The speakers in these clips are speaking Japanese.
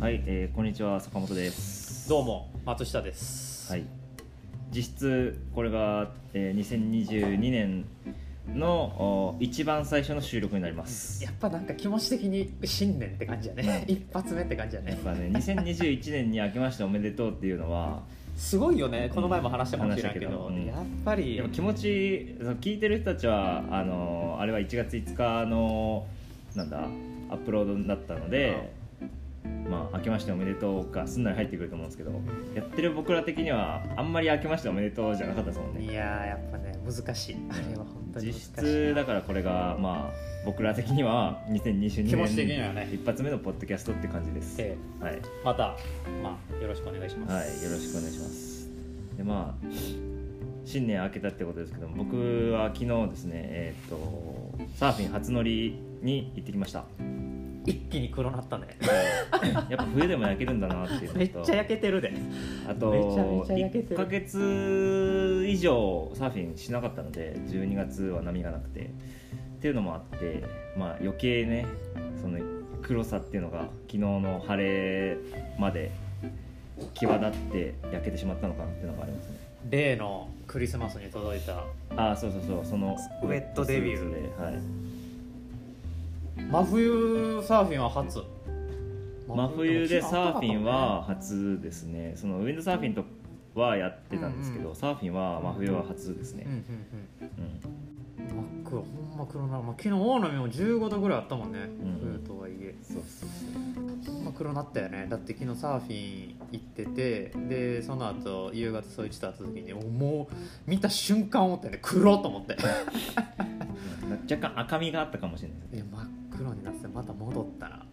はい、えーこんにちは坂本です。どうも松下です。はい。実質これが、えー2022年のお一番最初の収録になります。やっぱなんか気持ち的に新年って感じやね。一発目って感じやね。やっぱね2021年に明けましておめでとうっていうのはすごいよね。この前も話したかもしれないけど、けど。うん。やっぱり。やっぱ気持ち聞いてる人たちはあのあれは1月5日のなんだアップロードだったので、まあ明けましておめでとうがすんなり入ってくると思うんですけどやってる僕ら的にはあんまり明けましておめでとうじゃなかったですもんね。いやーやっぱね難しい。あれは本当に。実質だからこれがまあ僕ら的には2022気持ち的に年一発目のポッドキャストって感じです、えはい、えまたまあよろしくお願いします。はい、よろしくお願いします。でまあ新年明けたってことですけども僕は昨日ですねえっ、とサーフィン初乗りに行ってきました一気に黒なったね。やっぱ冬でも焼けるんだなっていうのと。めっちゃ焼けてるで。あとめちゃめちゃ焼けて1るヶ月以上サーフィンしなかったので12月は波がなくて。っていうのもあって、まあ、余計ねその黒さっていうのが昨日の晴れまで際立って焼けてしまったのかなっていうのがありますね。例のクリスマスに届いたああそうそうそう。そのウェットデビュー。で、はい、真冬サーフィンは初。真冬でサーフィンは初ですね。そのウィンドサーフィンとはやってたんですけど、うん。サーフィンは真冬は初ですね。うん、うんうん。うん。真っ黒ほんま黒な、まあ、昨日大波も15度ぐらいあったもんね、うん。冬とはいえ。そうそうそうほんま黒なったよね。だって昨日サーフィン行っててでその後夕方そういちと会った時にもう見た瞬間思ったよね。黒と思って。若干赤みがあったかもしれない。ですいや真っ黒になってまた戻ったな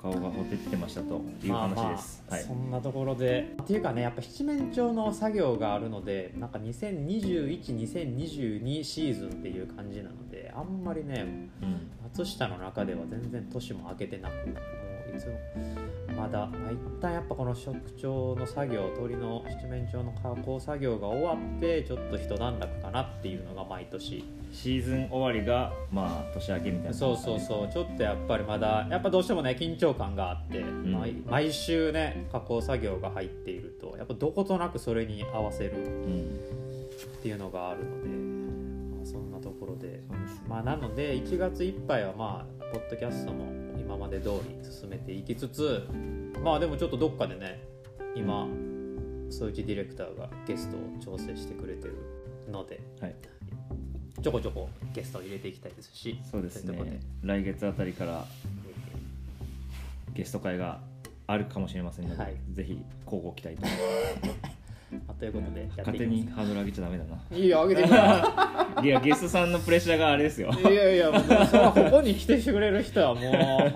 顔がほてってましたというまあまあ話です、はい。そんなところで。っていうかねやっぱ七面鳥の作業があるのでなんか20212022シーズンっていう感じなのであんまりねうん。松下の中では全然年も明けてなくもう。いつもまだ、まあ、一旦やっぱこの食鳥の作業鳥の七面鳥の加工作業が終わってちょっと一段落かなっていうのが毎年。シーズン終わりがまあ年明けみたいなそうそうそう。ちょっとやっぱりまだやっぱどうしてもね緊張感があって、ん。毎毎週ね加工作業が入っているとやっぱどことなくそれに合わせる。うんっていうのがあるので、まあ、そんなところで。まあ、なので1月いっぱいはまあポッドキャストも今まで通り進めていきつつまあでもちょっとどっかでね今総一ディレクターがゲストを調整してくれてるのではい。ちょこちょこゲストを入れていきたいですしそうですね。来月あたりからゲスト会があるかもしれませんので、はい。ぜひ交互期待と。で まあということでやって勝手いきにハードル上げちゃダメだな。ますいいよあげていやゲストさんのプレッシャーがあれですよ。いやいやもうそれはここに来てくれる人はもう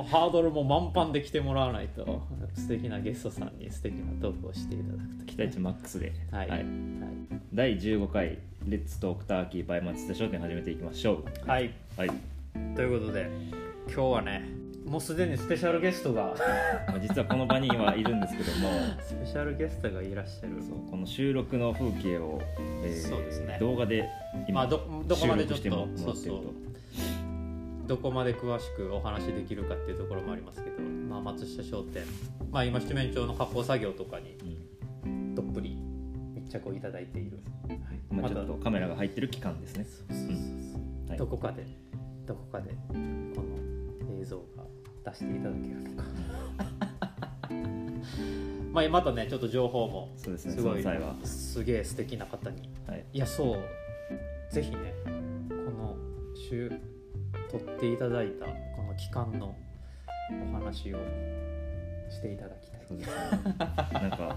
ハードルも満帆で来てもらわないと。素敵なゲストさんに素敵なトークをしていただくと。期待値マックスで。はい、はい。第15回レッツトークターキーバイマツ田商店始めていきましょう。はい。はい、ということで今日はねもうすでにスペシャルゲストが。まあ、実はこの場にはいるんですけども。スペシャルゲストがいらっしゃる。この収録の風景を、えーそうですね。動画で今、まあどどこまでちょっとそうそう。どこまで詳しくお話できるかっていうところもありますけど、まあ、松下商店、まあ、今七面鳥の加工作業とかにうん。どっぷり密着をいただいている、はい。まあ、ちょっまとカメラが入ってる期間ですね、どこかでどこかでこの映像が出していただけるのか？まあまたねちょっと情報もそうですねすごいその際は、すげえ素敵な方に。はい、いやそうぜひねこの週撮っていただいたこの期間のお話をしていただきたい。ね。なんか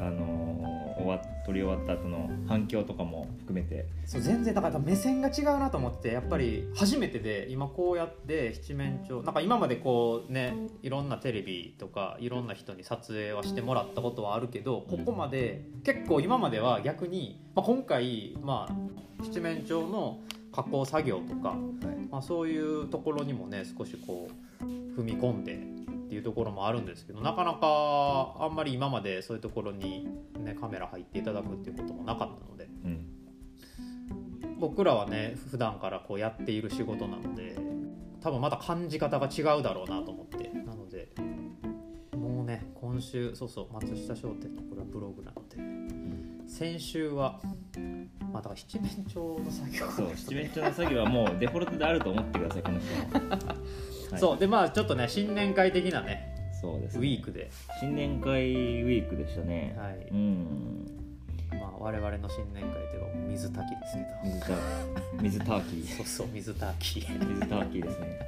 あのー終わ撮り終わった後の反響とかも含めて。そう全然だから目線が違うなと思ってやっぱり初めてで今こうやって七面鳥なんか今までこうねいろんなテレビとかいろんな人に撮影はしてもらったことはあるけどここまで結構今までは逆に、まあ、今回、まあ、七面鳥の加工作業とか、はい。まあ、そういうところにもね少しこう踏み込んでっていうところもあるんですけどなかなかあんまり今までそういうところに、ね、カメラ入っていただくっていうこともなかったのでうん。僕らはね普段からこうやっている仕事なので多分また感じ方が違うだろうなと思ってなので今週そうそう松下商店のこれはブログなので先週はまあだから七面鳥の作業そう七面鳥の作業はもうデフォルトであると思ってくださいこの人は、はい。そうでまあちょっとね新年会的なねそうですウィークで、新年会ウィークでしたね、はい。うん。まあ、我々の新年会では水炊きですけど水ターキーそうそう水炊き。水ターキーですね。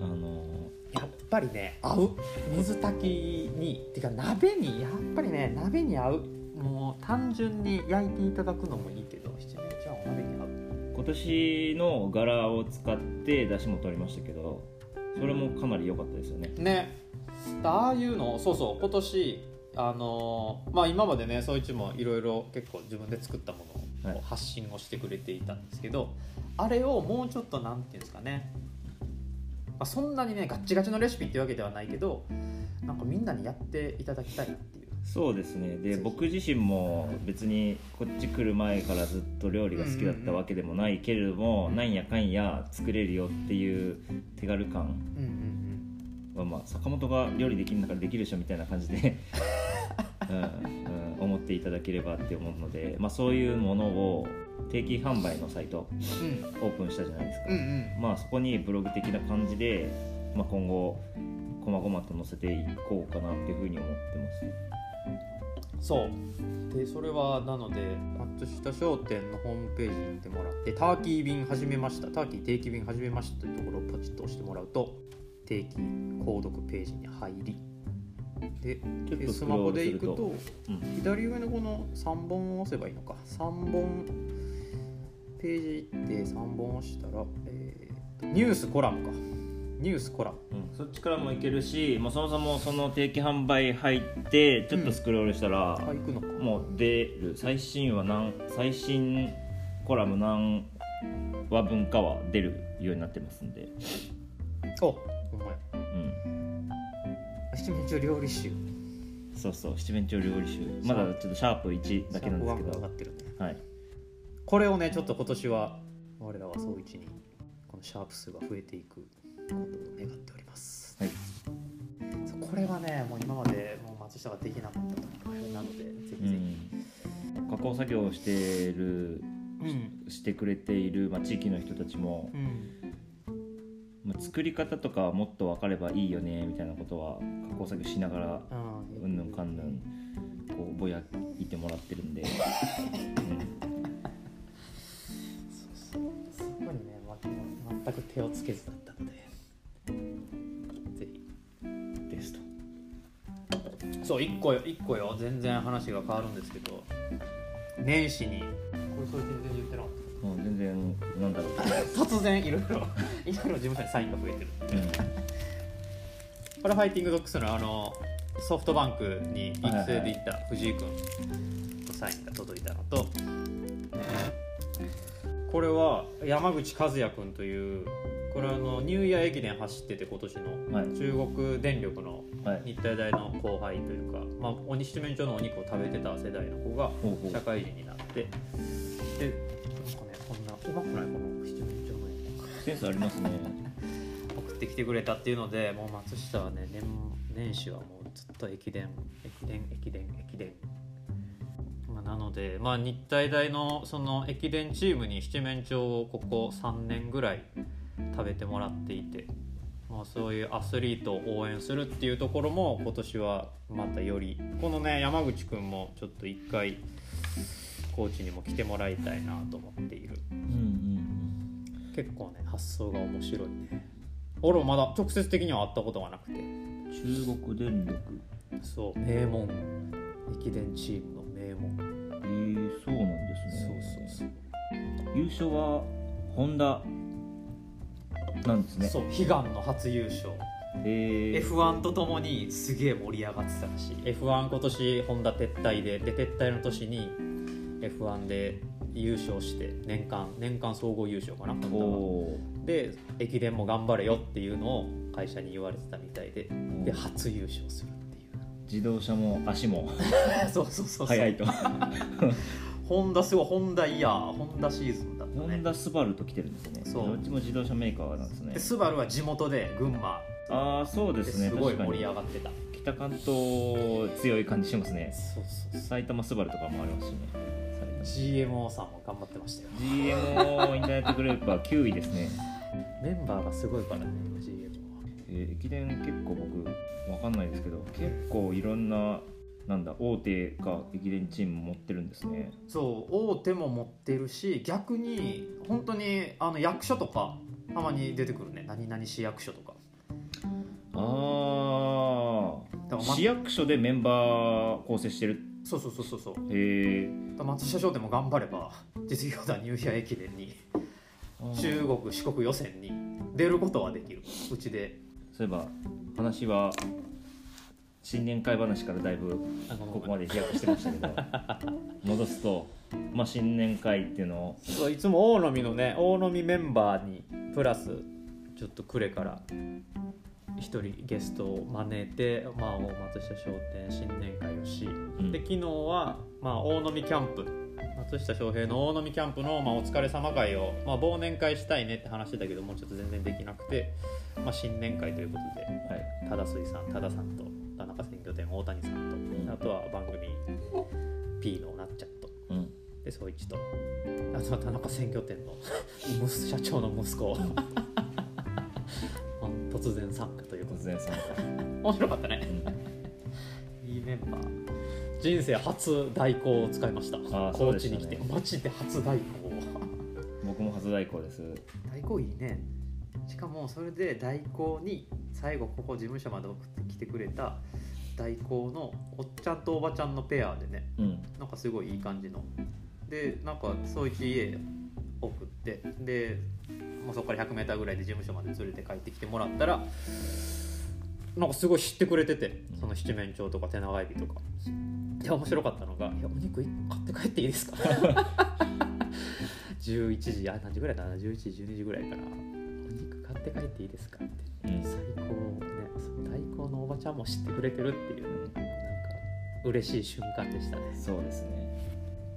あのやっぱりね合う。水炊きにてか鍋にやっぱりね鍋に合う。もう単純に焼いていただくのもいいけど七面鳥はお鍋に合う。今年の柄を使って出汁も取りましたけどそれもかなり良かったですよね。ね。ああいうのそうそう今年あのーまあ今までね総一もいろいろ結構自分で作ったものはい。を発信をしてくれていたんですけど、あれをもうちょっとなんていうんですかね、まあ、そんなにねガッチガチのレシピっていうわけではないけどなんかみんなにやっていただきたいなっていうそうですね。で僕自身も別にこっち来る前からずっと料理が好きだったわけでもないけれども、なんやかんや作れるよっていう手軽感は、まあ、坂本が料理できるんだからできるでしょみたいな感じで、うんうん、思っていただければって思うので、まあ、そういうものを定期販売のサイトうん。オープンしたじゃないですか、うんうん。まあそこにブログ的な感じで、まあ、今後こまごまと載せていこうかなっていうふうに思ってますそう。でそれはなので松下商店のホームページに行ってもらってターキー便始めました。ターキー定期便始めましたというところをポチッと押してもらうと定期購読ページに入りでススマホで行くとうん。左上のこの3本を押せばいいのか。3本ページ行って3本押したら、えーとニュースコラムかニュースコラ。ムうん。そっちからもいけるし、まあ、そもそもその定期販売入ってちょっとスクロールしたら、あ行くのか。もう出る。最新話何最新コラム何話分かは出るようになってますんで、おほんまやうん、七面鳥料理集。そうそう七面鳥料理集。まだちょっとシャープ1だけなんですけど。ってるね。はい。これをねちょっと今年は我らは総一にこのシャープ数が増えていくことを願っております。はいこれはねもう今までもう松下ができなかったとなのでぜうひ。ぜん、加工作業をしてるひうん。してくれている、まあ、地域の人たちも、うん。まあ、作り方とかもっと分かればいいよねみたいなことは加工作業しながらあうんぬんかんぬんこうぼやいてもらってるんで、うん、そうそう。そこにね、ま、全く手をつけずだったのでそう1個よ1個よ。全然話が変わるんですけど。年始に。これそれ全然言ってなかった。もう全然なんだろう、突然いろいろ いろいろ事務所にサインが増えてる。うん。これファイティングドッグスのあのソフトバンクに育成で行った藤井君。のサインが届いたのと、これは山口和也君というこれはあのニューイヤー駅伝走ってて今年の。はい。中国電力のはい。日体大の後輩というか、まあ、お七面鳥のお肉を食べてた世代の子が社会人になって。でなんかねこんなうまくないこの七面鳥の絵。センスありますね。送ってきてくれたっていうのでもう松下はね年年始はもうずっと駅伝駅伝駅伝駅伝、まあ、なので、まあ、日体大のその駅伝チームに七面鳥をここ3年ぐらい食べてもらっていて、まあ、そういうアスリートを応援するっていうところも今年はまたよりこのね山口くんもちょっと一回コーチにも来てもらいたいなと思っている。うんうん結構ね発想が面白いね。俺もまだ直接的には会ったことがなくて。うん中国電力。そう名門。駅伝チームの名門。えー、そうなんですそうねそうそう。優勝はホンダなんですね。そう悲願の初優勝。えー、F1 とともにすげえ盛り上がってたらしい。F1 今年ホンダ撤退でで撤退の年に F1 で優勝して年間年間総合優勝かなホンダは。おで駅伝も頑張れよっていうのを会社に言われてたみたいでー。で初優勝するっていう。自動車も足も そうそうそうそう。速いと。ホンダすごいホンダイヤーホンダシーズンホンダスバルと来てるんですね。そう。どっちも自動車メーカーなんですね。でスバルは地元で群馬。ああそうでですね。すごい盛り上がってた。来北関東強い感じしますね。そうそう埼玉スバルとかもありますしね。GMO さんも頑張ってましたよ。GMO インターネットグループは。9位ですね、メンバーがすごいからね GMO は。えー駅伝結構僕わかんないですけど結構いろんななんだ大手が駅伝チーム持ってるんですね。そう大手も持ってるし逆に本当にあの役所とかたまに出てくるね。何々市役所とか。ああ市役所でメンバー構成してる。そうそうそうそうそう。へえ松下商店も頑張れば実業団ニューイヤー駅伝に中国四国予選に出ることはできる。うちで。そういえば話は新年会話からだいぶここまで飛躍してましたけど 戻すと、まあ、新年会っていうのをそういつも大飲みのね大飲みメンバーにプラスちょっとくれから一人ゲストを招いて、まあ、大松下商店新年会をし、ん。で昨日は、まあ、大飲みキャンプ松下翔平の大飲みキャンプの、まあ、お疲れ様会を、まあ、忘年会したいねって話してたけどもうちょっと全然できなくて、まあ、新年会ということではい。多田水さん多田さんと田中鮮魚店大谷さんと、ん。あとは番組 P のなっちゃんと。うん。で総一と。あとは田中鮮魚店の 息社長の息子 突然参加ということで。突然参加、面白かったね。うん。いいメンバー。人生初代行を使いました。高知に来て、マジで初代行僕も初代行です。代行いいね。しかもそれで代行に最後ここ事務所まで送ってきてくれた代行のおっちゃんとおばちゃんのペアでねうん。なんかすごいいい感じの。でなんかそういち家送ってでもうそこから 100m ぐらいで事務所まで連れて帰ってきてもらったらなんかすごい知ってくれててその七面鳥とか手長エビとか。で面白かったのが「いやお肉1個買って帰っていいですか? 」11時あ何時ぐらいだな？11時12時ぐらいから「お肉買って帰っていいですか?」って。うん。最高ねそのおばちゃんも知ってくれてるっていうねなんか嬉しい瞬間でしたね。そうですね。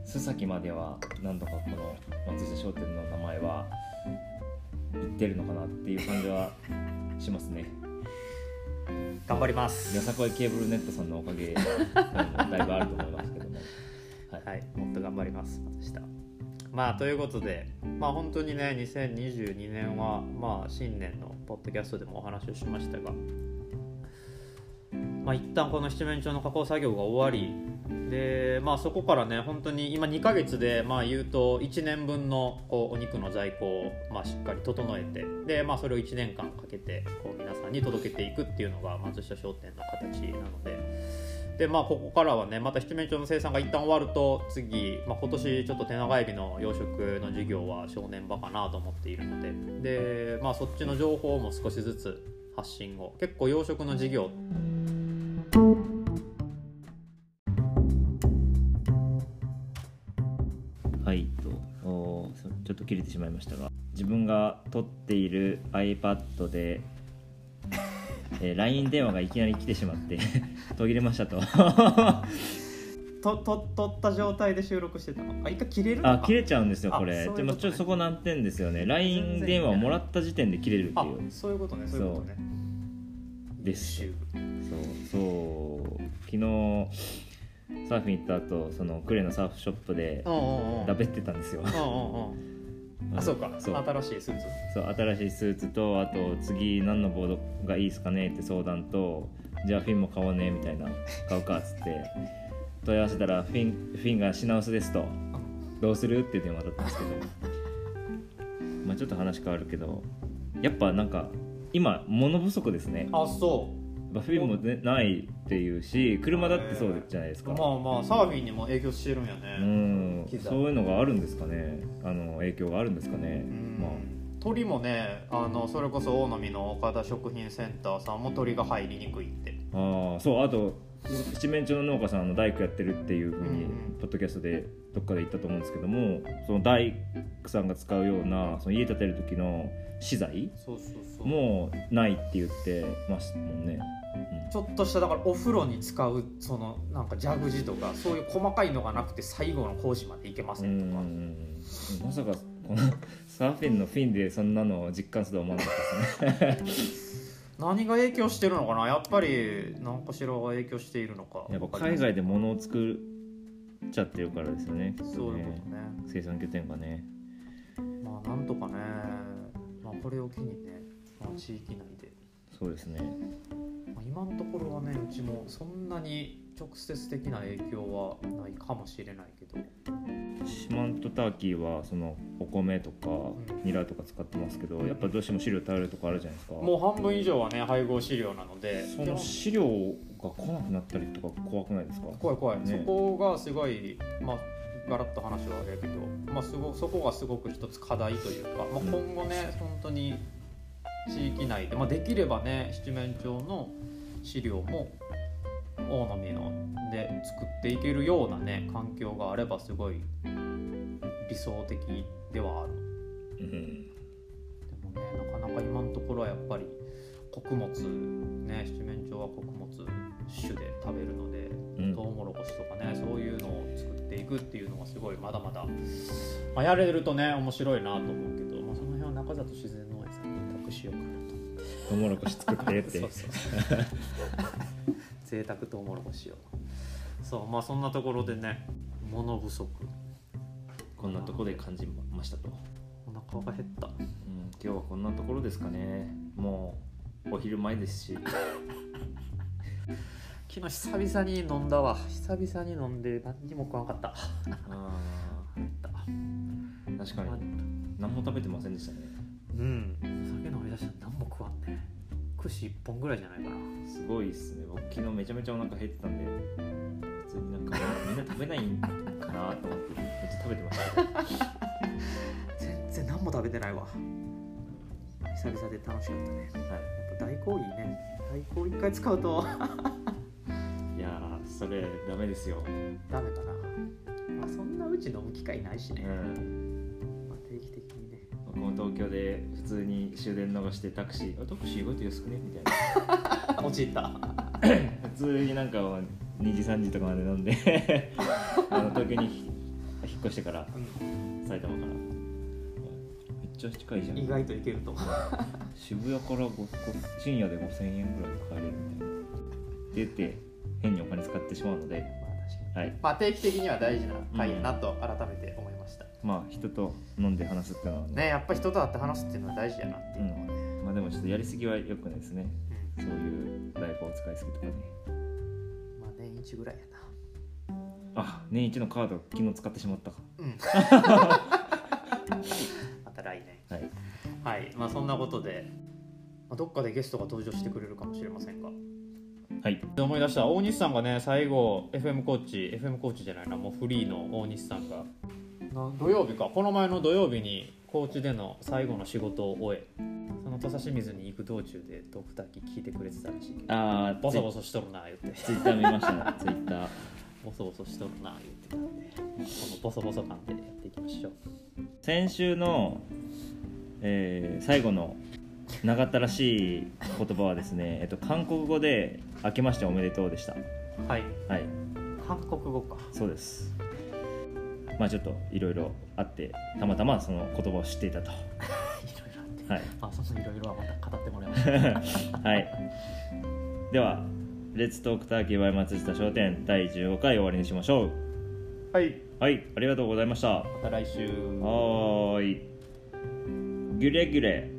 須崎までは何度かこの松下商店の名前は言ってるのかなっていう感じはしますね。頑張ります。よさこいケーブルネットさんのおかげうんだいぶあると思いますけども。はい、はい、もっと頑張ります松下。まあということでまあ本当にね2022年はまあ新年のポッドキャストでもお話をしましたがまあ一旦この七面鳥の加工作業が終わり。でまあそこからね本当に今2ヶ月でまあ言うと1年分のこうお肉の在庫をまあしっかり整えて。でまあそれを1年間かけてこう皆さんに届けていくっていうのが松下商店の形なので。でまあここからはねまた七面鳥の生産が一旦終わると次、まあ、今年ちょっと手長エビの養殖の事業は正念場かなと思っているので。でまあそっちの情報も少しずつ発信を。結構養殖の事業はいとおちょっと切れてしまいましたが自分が撮っている iPad で、えー LINE 電話がいきなり来てしまって 途切れましたと。とと取った状態で収録してたの？あ一回切れるあ切れちゃうんですよこあれでもちょっとそこ難点ですよね。LINE 電話をもらった時点で切れるってあいう。そういうことねそういうことねです優秀そうそう。昨日サーフィン行った後そのクレのサーフショップでうんうんうん。だべってたんですよ。あそうか。そう。新しいスーツ。そう新しいスーツとあと次何のボードがいいですかねって相談とじゃあフィンも買おうねみたいな買うかっつって 問い合わせたらフィンフィンが品薄ですとどうするって電話だったんですけど。まあちょっと話変わるけどやっぱなんか今物不足ですね。あそやっぱフィンも、ね、ないっていうし車だってそうじゃないですか。うまあまあサーフィンにも影響してるんやうねん。機材。そういうのがあるんですかね。あの影響があるんですかね。うん。まあ。鳥もねあのそれこそ大野の岡田食品センターさんも鳥が入りにくいって。ああそうあと七面鳥の農家さんあの大工やってるっていうふうに、うんうんポッドキャストでどっかで言ったと思うんですけどもその大工さんが使うようなその家建てる時の資材もないって言ってますもんね、ちょっとしただからお風呂に使うそのなんか蛇口とかそういう細かいのがなくて最後の工事までいけまうん、とか、んまさかこのサーフィンのフィンでそんなのを実感するとは思わなかったですね。何が影響してるのかな？やっぱり何かしらが影響しているのか。やっぱ海外で物を作っちゃってるからですよね。そういうことね。生産拠点がね。まあなんとかね、まあ、これを機にね、まあ、地域内で、そうですね。まあ、今のところはねうちもそんなに直接的な影響はないかもしれないけど。四万十ターキーはそのお米とかん。ニラとか使ってますけどやっぱどうしても飼料頼るとこあるじゃないですか。もう半分以上はね配合飼料なので。その飼料が来なくなったりとか怖くないですか？怖い怖い、ね。そこがすごいまあガラッと話はあれやけど、まあ、すごそこがすごく一つ課題というか、まあ、今後ね本当に地域内で、まあ、できればね七面鳥の飼料も大野美ので作っていけるようなね環境があればすごい理想的ではある。うん。でもねなかなか今のところはやっぱり穀物ね七面鳥は穀物種で食べるので、うん。トウモロコシとかねそういうのを作っていくっていうのがすごいまだまだ、まあ、やれるとね面白いなと思うけど、まあ、その辺は中里自然農園さんに委託しようかなと。トウモロコシ作ってって。そうそう贅沢トウモロコシを。そうまあそんなところでね物不足。こんなとこで感じましたと、お腹が減った。うん、今日はこんなところですかね。もうお昼前ですし。昨日久々に飲んだわ。久々に飲んで何にも食わんかった。あ減 った。ー確かに。何も食べてませんでしたね。うん。酒飲み出したら何も食わんね串1本ぐらいじゃないかな。すごいっすね。僕昨日めちゃめちゃお腹減ってたんで普通になんかみんな食べないんかなと思ってめっちゃ食べてました。全然何も食べてないわ。久々で楽しかったね。やっぱ大根いいね。大根一回使うと。いやーそれダメですよ、ダメかな、まあ、そんなうち飲む機会ないしね、うん、も東京で普通に終電逃してタクシーあタクシー意外と安くね？みたいな。落ちた。普通になんか2時3時とかまで飲んで あの東京に引っ越してから埼玉から。めっちゃ近いじゃん。意外といけると。思 う渋谷から深夜で5000円ぐらいで帰れるみたいな。って変にお金使ってしまうので。まあはい。まあ定期的には大事な回やなと改めて思いました、まあ人と飲んで話すっていうのはね。ねやっぱ人と会って話すっていうのは大事やなっていうのはね、まあでもちょっとやりすぎは良くないですね。うん。そういうライフを使いすぎとかね。まあ年一ぐらいやあ年一のカード昨日使ってしまったか。なうん。また来年。はい。はい。まあそんなことで、まあ、どっかでゲストが登場してくれるかもしれませんが。はい。思い出した大西さんがね最後 FM コーチ FM コーチじゃないなもうフリーの大西さんがな土曜日かこの前の土曜日に高知での最後の仕事を終えその土佐清水に行く道中でドクターキ聞いてくれてたらしいけどああボソボソしとるな言って。ツイッター見ましたツイッター。ボソボソしとるな言って。たんでこのボソボソ感でやっていきましょう。先週の、えー最後の長ったらしい言葉はですね、えっと、韓国語で「明けましておめでとう」でした。はい。はい。韓国語か。そうですまあちょっといろいろあってたまたまその言葉を知っていたと。いろいろあって。はい、あそのいろいろはまた語ってもらいましょうはい、では「レッツトークターキーバイ松下商店」第15回終わりにしましょう。はい。はいありがとうございました。はまた来週。ーい。ギュレギュレ